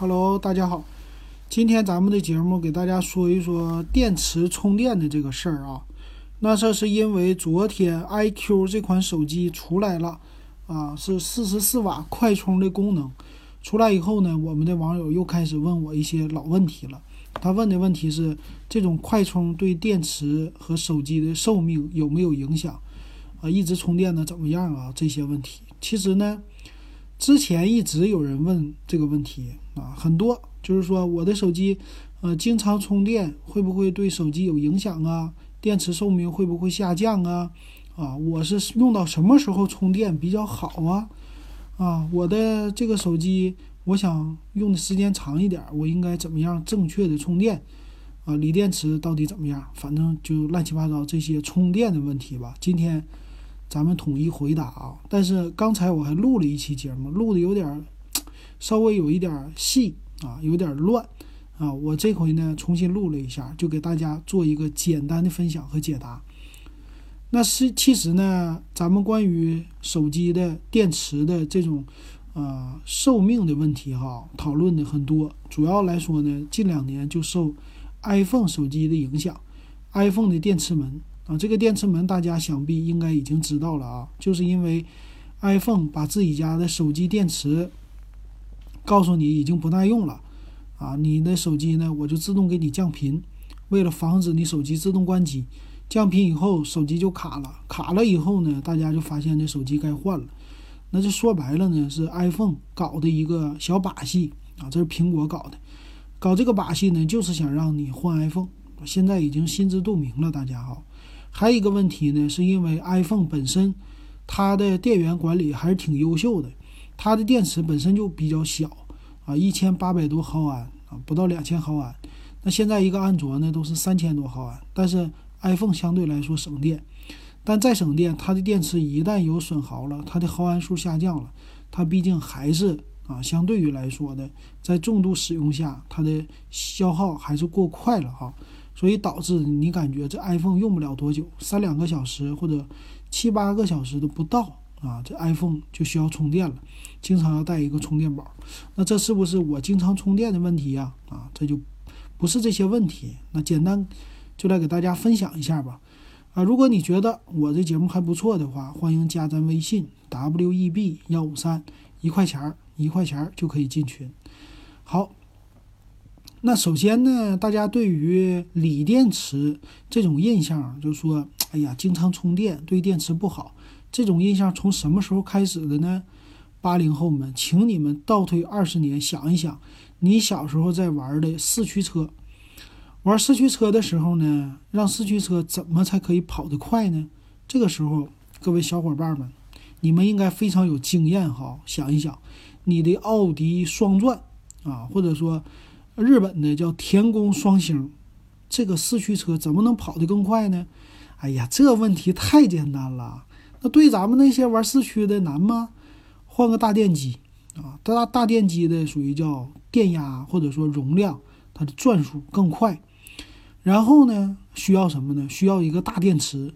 Hello，大家好，今天咱们的节目给大家说一说电池充电的这个事儿啊。那这是因为昨天 iQ 这款手机出来了啊，是四十四瓦快充的功能。出来以后呢，我们的网友又开始问我一些老问题了。他问的问题是：这种快充对电池和手机的寿命有没有影响？啊，一直充电呢怎么样啊？这些问题，其实呢。之前一直有人问这个问题啊，很多就是说我的手机，呃，经常充电会不会对手机有影响啊？电池寿命会不会下降啊？啊，我是用到什么时候充电比较好啊？啊，我的这个手机我想用的时间长一点，我应该怎么样正确的充电？啊，锂电池到底怎么样？反正就乱七八糟这些充电的问题吧。今天。咱们统一回答啊！但是刚才我还录了一期节目，录的有点稍微有一点细啊，有点乱啊。我这回呢重新录了一下，就给大家做一个简单的分享和解答。那是其实呢，咱们关于手机的电池的这种呃寿命的问题哈，讨论的很多。主要来说呢，近两年就受 iPhone 手机的影响，iPhone 的电池门。啊，这个电池门大家想必应该已经知道了啊，就是因为 iPhone 把自己家的手机电池告诉你已经不耐用了，啊，你的手机呢我就自动给你降频，为了防止你手机自动关机，降频以后手机就卡了，卡了以后呢，大家就发现这手机该换了，那就说白了呢是 iPhone 搞的一个小把戏啊，这是苹果搞的，搞这个把戏呢就是想让你换 iPhone，现在已经心知肚明了，大家好。还有一个问题呢，是因为 iPhone 本身它的电源管理还是挺优秀的，它的电池本身就比较小啊，一千八百多毫安啊，不到两千毫安。那现在一个安卓呢都是三千多毫安，但是 iPhone 相对来说省电，但再省电，它的电池一旦有损耗了，它的毫安数下降了，它毕竟还是啊，相对于来说的，在重度使用下，它的消耗还是过快了哈。所以导致你感觉这 iPhone 用不了多久，三两个小时或者七八个小时都不到啊，这 iPhone 就需要充电了，经常要带一个充电宝。那这是不是我经常充电的问题呀？啊，这就不是这些问题。那简单就来给大家分享一下吧。啊，如果你觉得我这节目还不错的话，欢迎加咱微信 web 幺五三，一块钱儿一块钱儿就可以进群。好。那首先呢，大家对于锂电池这种印象，就说，哎呀，经常充电对电池不好。这种印象从什么时候开始的呢？八零后们，请你们倒退二十年，想一想，你小时候在玩的四驱车，玩四驱车的时候呢，让四驱车怎么才可以跑得快呢？这个时候，各位小伙伴们，你们应该非常有经验哈。想一想，你的奥迪双钻啊，或者说。日本的叫田宫双星，这个四驱车怎么能跑得更快呢？哎呀，这问题太简单了。那对咱们那些玩四驱的难吗？换个大电机啊，大大电机的属于叫电压或者说容量，它的转速更快。然后呢，需要什么呢？需要一个大电池，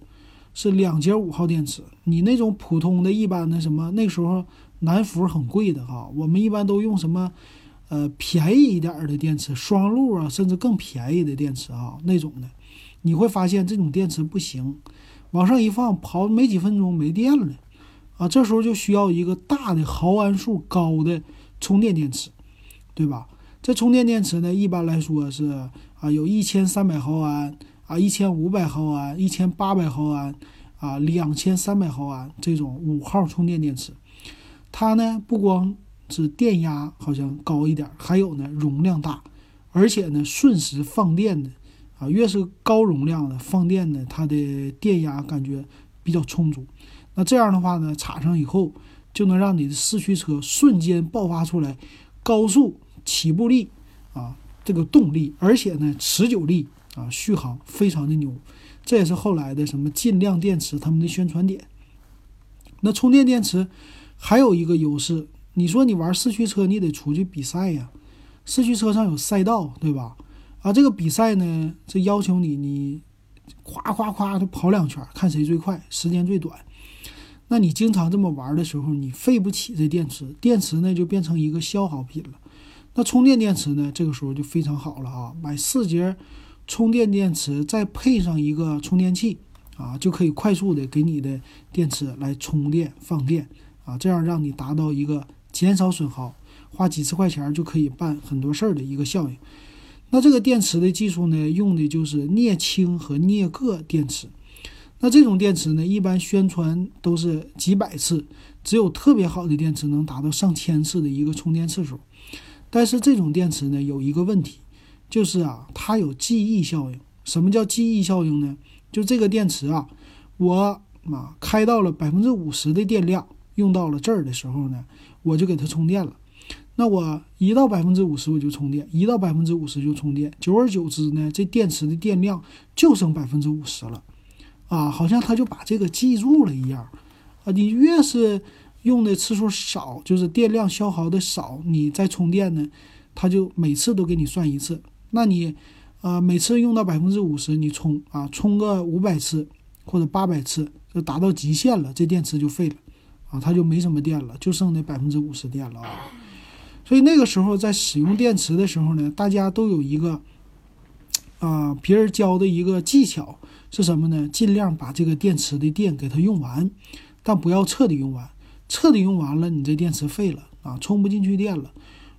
是两节五号电池。你那种普通的一般的什么，那时候南孚很贵的哈，我们一般都用什么？呃，便宜一点的电池，双路啊，甚至更便宜的电池啊，那种的，你会发现这种电池不行，往上一放，跑没几分钟没电了，啊，这时候就需要一个大的毫安数高的充电电池，对吧？这充电电池呢，一般来说是啊，有一千三百毫安啊，一千五百毫安，一千八百毫安啊，两千三百毫安这种五号充电电池，它呢不光。是电压好像高一点，还有呢容量大，而且呢瞬时放电的啊，越是高容量的放电呢，它的电压感觉比较充足。那这样的话呢，插上以后就能让你的四驱车瞬间爆发出来高速起步力啊，这个动力，而且呢持久力啊，续航非常的牛。这也是后来的什么尽量电池他们的宣传点。那充电电池还有一个优势。你说你玩四驱车，你得出去比赛呀。四驱车上有赛道，对吧？啊，这个比赛呢，这要求你，你夸夸夸的跑两圈，看谁最快，时间最短。那你经常这么玩的时候，你费不起这电池，电池呢就变成一个消耗品了。那充电电池呢，这个时候就非常好了啊，买四节充电电池，再配上一个充电器啊，就可以快速的给你的电池来充电放电啊，这样让你达到一个减少损耗，花几十块钱就可以办很多事儿的一个效应。那这个电池的技术呢，用的就是镍氢和镍铬电池。那这种电池呢，一般宣传都是几百次，只有特别好的电池能达到上千次的一个充电次数。但是这种电池呢，有一个问题，就是啊，它有记忆效应。什么叫记忆效应呢？就这个电池啊，我啊开到了百分之五十的电量，用到了这儿的时候呢，我就给它充电了。那我一到百分之五十我就充电，一到百分之五十就充电，久而久之呢，这电池的电量就剩百分之五十了，啊，好像它就把这个记住了一样，啊，你越是用的次数少，就是电量消耗的少，你再充电呢，它就每次都给你算一次。那你，呃，每次用到百分之五十，你充啊，充个五百次或者八百次，就达到极限了，这电池就废了，啊，它就没什么电了，就剩那百分之五十电了啊。所以那个时候在使用电池的时候呢，大家都有一个啊，别人教的一个技巧是什么呢？尽量把这个电池的电给它用完，但不要彻底用完。彻底用完了，你这电池废了啊，充不进去电了。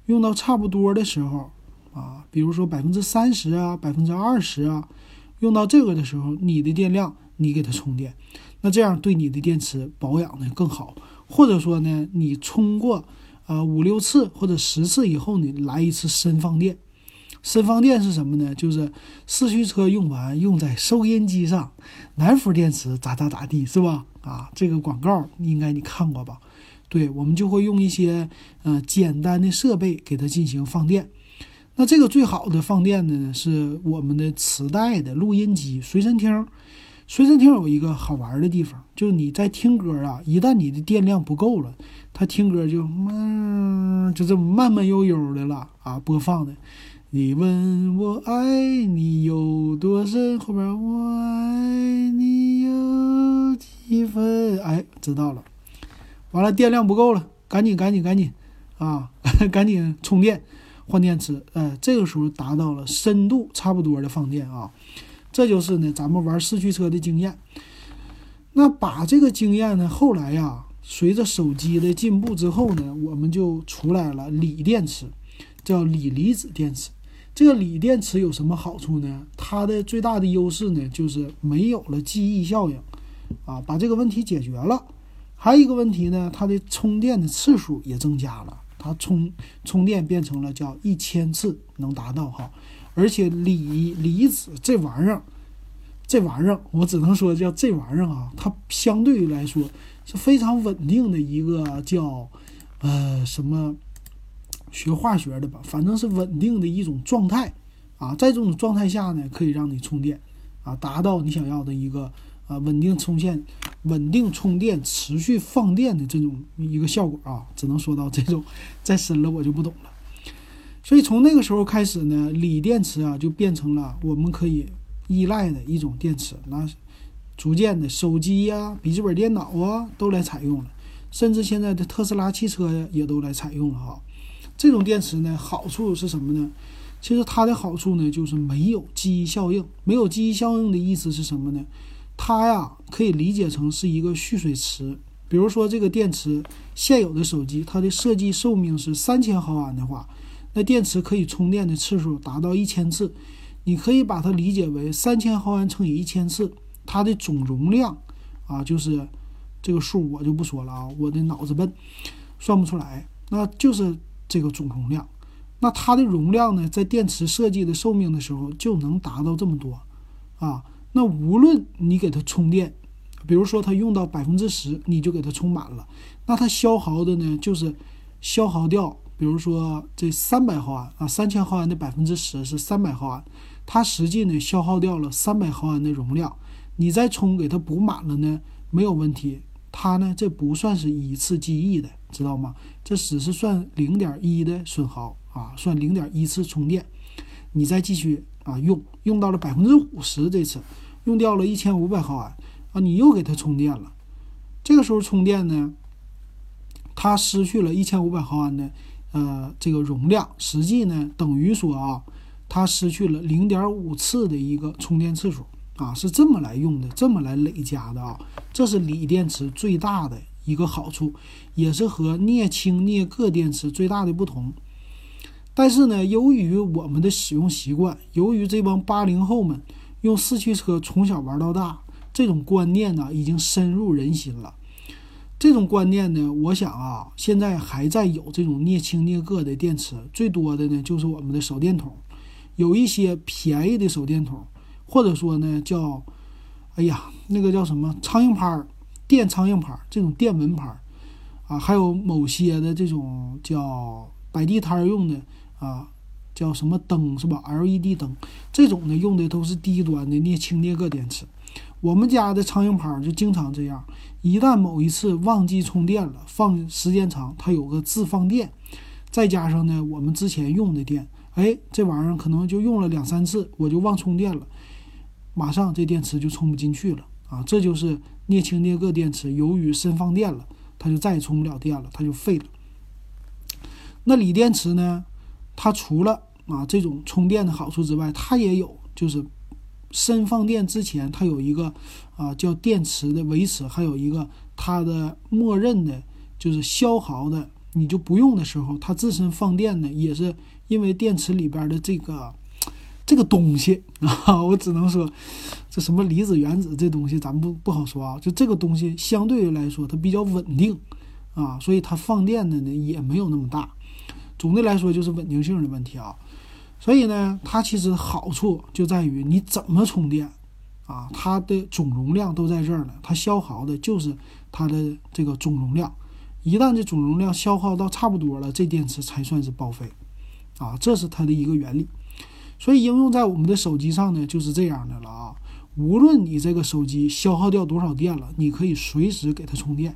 用到差不多的时候啊，比如说百分之三十啊，百分之二十啊，用到这个的时候，你的电量你给它充电，那这样对你的电池保养呢更好。或者说呢，你充过。啊，五六次或者十次以后呢，来一次深放电。深放电是什么呢？就是四驱车用完用在收音机上，南孚电池咋咋咋地，是吧？啊，这个广告应该你看过吧？对，我们就会用一些呃简单的设备给它进行放电。那这个最好的放电的呢，是我们的磁带的录音机、随身听。随身听有一个好玩的地方，就是你在听歌啊，一旦你的电量不够了。他听歌就嗯，就这么慢慢悠悠的了啊，播放的。你问我爱你有多深，后边我爱你有几分？哎，知道了。完了，电量不够了，赶紧赶紧赶紧啊，赶紧充电换电池。哎，这个时候达到了深度差不多的放电啊，这就是呢咱们玩四驱车的经验。那把这个经验呢，后来呀。随着手机的进步之后呢，我们就出来了锂电池，叫锂离子电池。这个锂电池有什么好处呢？它的最大的优势呢，就是没有了记忆效应，啊，把这个问题解决了。还有一个问题呢，它的充电的次数也增加了，它充充电变成了叫一千次能达到哈。而且锂离子这玩意儿，这玩意儿我只能说叫这玩意儿啊，它相对于来说。是非常稳定的一个叫，呃，什么学化学的吧，反正是稳定的一种状态啊，在这种状态下呢，可以让你充电啊，达到你想要的一个啊稳定充电、稳定充电、持续放电的这种一个效果啊，只能说到这种，再深了我就不懂了。所以从那个时候开始呢，锂电池啊就变成了我们可以依赖的一种电池，那。逐渐的，手机呀、笔记本电脑啊都来采用了，甚至现在的特斯拉汽车呀也都来采用了哈。这种电池呢，好处是什么呢？其实它的好处呢，就是没有记忆效应。没有记忆效应的意思是什么呢？它呀可以理解成是一个蓄水池。比如说这个电池现有的手机，它的设计寿命是三千毫安的话，那电池可以充电的次数达到一千次。你可以把它理解为三千毫安乘以一千次。它的总容量啊，就是这个数，我就不说了啊，我的脑子笨，算不出来。那就是这个总容量。那它的容量呢，在电池设计的寿命的时候就能达到这么多啊。那无论你给它充电，比如说它用到百分之十，你就给它充满了，那它消耗的呢，就是消耗掉，比如说这三百毫安啊，三千毫安的百分之十是三百毫安，它实际呢消耗掉了三百毫安的容量。你再充给它补满了呢，没有问题。它呢，这不算是一次记忆的，知道吗？这只是算零点一的损耗啊，算零点一次充电。你再继续啊用，用到了百分之五十，这次用掉了一千五百毫安啊，你又给它充电了。这个时候充电呢，它失去了一千五百毫安的呃这个容量，实际呢等于说啊，它失去了零点五次的一个充电次数啊，是这么来用的，这么来累加的啊，这是锂电池最大的一个好处，也是和镍氢镍铬电池最大的不同。但是呢，由于我们的使用习惯，由于这帮八零后们用四驱车从小玩到大，这种观念呢已经深入人心了。这种观念呢，我想啊，现在还在有这种镍氢镍铬的电池，最多的呢就是我们的手电筒，有一些便宜的手电筒，或者说呢叫，哎呀，那个叫什么苍蝇拍儿、电苍蝇拍儿这种电蚊拍儿啊，还有某些的这种叫摆地摊用的。啊，叫什么灯是吧？LED 灯这种呢，用的都是低端的镍氢镍铬电池。我们家的苍蝇拍就经常这样，一旦某一次忘记充电了，放时间长，它有个自放电，再加上呢，我们之前用的电，哎，这玩意儿可能就用了两三次，我就忘充电了，马上这电池就充不进去了啊！这就是镍氢镍铬电池，由于深放电了，它就再也充不了电了，它就废了。那锂电池呢？它除了啊这种充电的好处之外，它也有就是深放电之前，它有一个啊叫电池的维持，还有一个它的默认的就是消耗的，你就不用的时候，它自身放电呢，也是因为电池里边的这个这个东西啊，我只能说这什么离子原子这东西咱不不好说啊，就这个东西相对于来说它比较稳定啊，所以它放电的呢也没有那么大。总的来说就是稳定性的问题啊，所以呢，它其实好处就在于你怎么充电啊，它的总容量都在这儿呢，它消耗的就是它的这个总容量，一旦这总容量消耗到差不多了，这电池才算是报废啊，这是它的一个原理。所以应用在我们的手机上呢，就是这样的了啊，无论你这个手机消耗掉多少电了，你可以随时给它充电，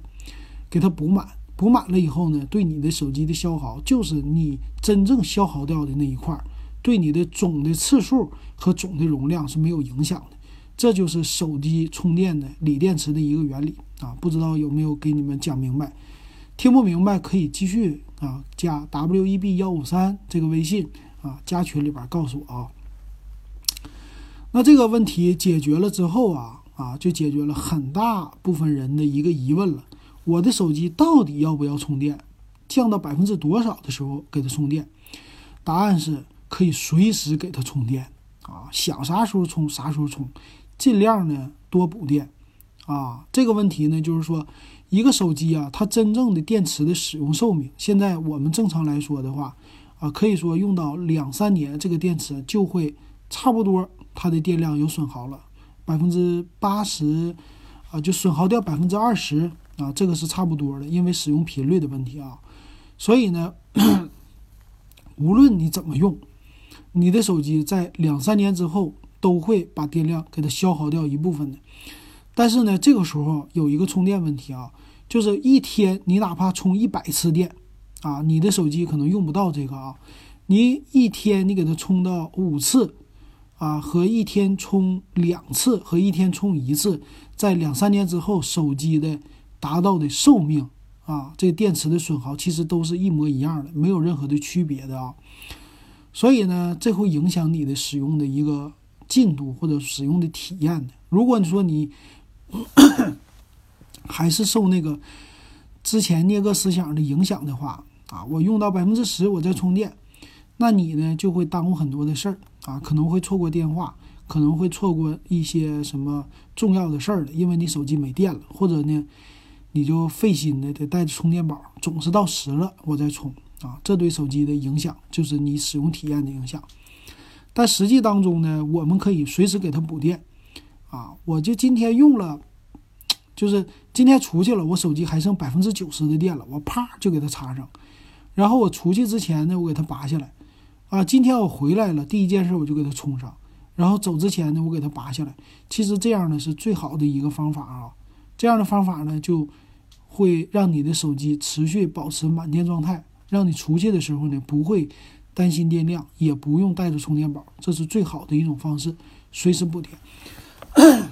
给它补满。补满了以后呢，对你的手机的消耗就是你真正消耗掉的那一块，对你的总的次数和总的容量是没有影响的。这就是手机充电的锂电池的一个原理啊！不知道有没有给你们讲明白？听不明白可以继续啊，加 w e b 幺五三这个微信啊，加群里边告诉我啊。那这个问题解决了之后啊啊，就解决了很大部分人的一个疑问了。我的手机到底要不要充电？降到百分之多少的时候给它充电？答案是可以随时给它充电啊，想啥时候充啥时候充，尽量呢多补电啊。这个问题呢，就是说一个手机啊，它真正的电池的使用寿命，现在我们正常来说的话啊，可以说用到两三年，这个电池就会差不多它的电量有损耗了，百分之八十啊，就损耗掉百分之二十。啊，这个是差不多的，因为使用频率的问题啊，所以呢，无论你怎么用，你的手机在两三年之后都会把电量给它消耗掉一部分的。但是呢，这个时候有一个充电问题啊，就是一天你哪怕充一百次电啊，你的手机可能用不到这个啊。你一天你给它充到五次啊，和一天充两次和一天充一次，在两三年之后，手机的。达到的寿命啊，这电池的损耗其实都是一模一样的，没有任何的区别的啊。所以呢，这会影响你的使用的一个进度或者使用的体验的。如果你说你 还是受那个之前那个思想的影响的话啊，我用到百分之十我再充电，那你呢就会耽误很多的事儿啊，可能会错过电话，可能会错过一些什么重要的事儿的，因为你手机没电了，或者呢。你就费心的得带着充电宝，总是到十了我再充啊，这对手机的影响就是你使用体验的影响。但实际当中呢，我们可以随时给它补电啊。我就今天用了，就是今天出去了，我手机还剩百分之九十的电了，我啪就给它插上。然后我出去之前呢，我给它拔下来啊。今天我回来了，第一件事我就给它充上。然后走之前呢，我给它拔下来。其实这样呢是最好的一个方法啊。这样的方法呢，就会让你的手机持续保持满电状态，让你出去的时候呢不会担心电量，也不用带着充电宝，这是最好的一种方式，随时补电。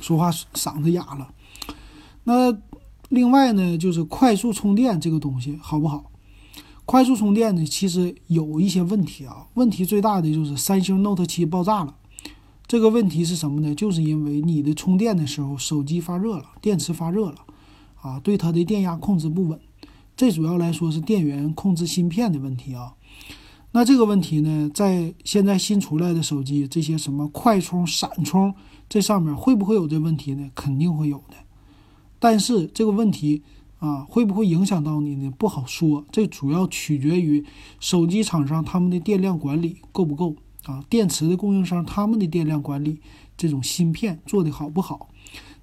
说话嗓子哑了。那另外呢，就是快速充电这个东西好不好？快速充电呢，其实有一些问题啊。问题最大的就是三星 Note 7爆炸了。这个问题是什么呢？就是因为你的充电的时候，手机发热了，电池发热了，啊，对它的电压控制不稳。这主要来说是电源控制芯片的问题啊。那这个问题呢，在现在新出来的手机，这些什么快充、闪充，这上面会不会有这问题呢？肯定会有的。但是这个问题啊，会不会影响到你呢？不好说。这主要取决于手机厂商他们的电量管理够不够啊，电池的供应商他们的电量管理这种芯片做的好不好。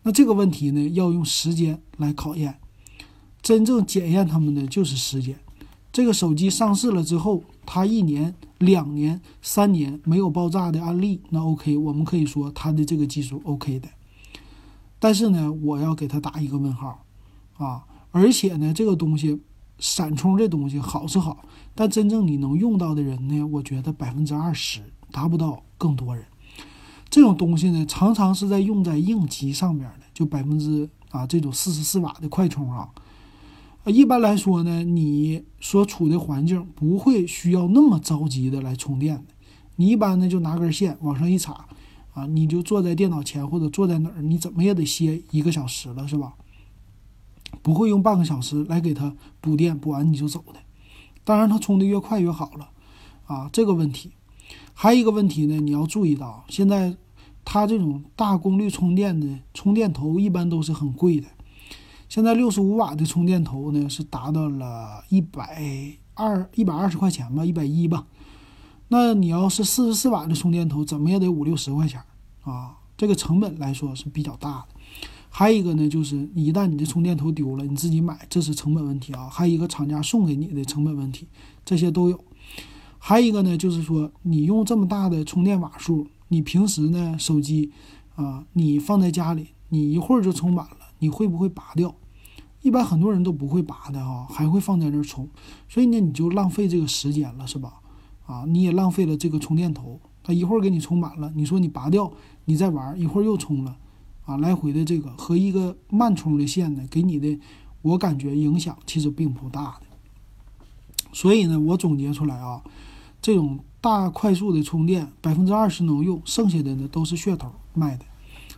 那这个问题呢，要用时间来考验。真正检验他们的就是时间。这个手机上市了之后，它一年、两年、三年没有爆炸的案例，那 OK，我们可以说它的这个技术 OK 的。但是呢，我要给它打一个问号啊！而且呢，这个东西闪充这东西好是好，但真正你能用到的人呢，我觉得百分之二十达不到更多人。这种东西呢，常常是在用在应急上面的，就百分之啊这种四十四瓦的快充啊。一般来说呢，你所处的环境不会需要那么着急的来充电的。你一般呢就拿根线往上一插，啊，你就坐在电脑前或者坐在哪儿，你怎么也得歇一个小时了，是吧？不会用半个小时来给它补电，补完你就走的。当然，它充的越快越好了，啊，这个问题。还有一个问题呢，你要注意到，现在它这种大功率充电的充电头一般都是很贵的。现在六十五瓦的充电头呢，是达到了一百二一百二十块钱吧，一百一吧。那你要是四十四瓦的充电头，怎么也得五六十块钱啊，这个成本来说是比较大的。还有一个呢，就是一旦你的充电头丢了，你自己买，这是成本问题啊。还有一个厂家送给你的成本问题，这些都有。还有一个呢，就是说你用这么大的充电瓦数，你平时呢手机啊，你放在家里，你一会儿就充满了，你会不会拔掉？一般很多人都不会拔的哈，还会放在那儿充，所以呢，你就浪费这个时间了，是吧？啊，你也浪费了这个充电头，它一会儿给你充满了，你说你拔掉，你再玩一会儿又充了，啊，来回的这个和一个慢充的线呢，给你的我感觉影响其实并不大的。所以呢，我总结出来啊，这种大快速的充电，百分之二十能用，剩下的呢都是噱头卖的，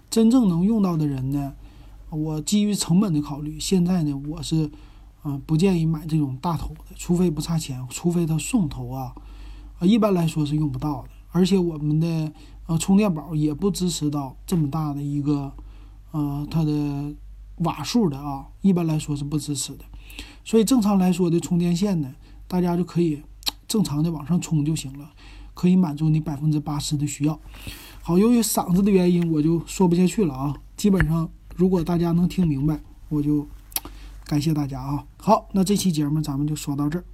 真正能用到的人呢？我基于成本的考虑，现在呢，我是，嗯，不建议买这种大头的，除非不差钱，除非它送头啊，啊，一般来说是用不到的。而且我们的呃充电宝也不支持到这么大的一个，呃，它的瓦数的啊，一般来说是不支持的。所以正常来说的充电线呢，大家就可以正常的往上充就行了，可以满足你百分之八十的需要。好，由于嗓子的原因，我就说不下去了啊，基本上。如果大家能听明白，我就感谢大家啊！好，那这期节目咱们就说到这儿。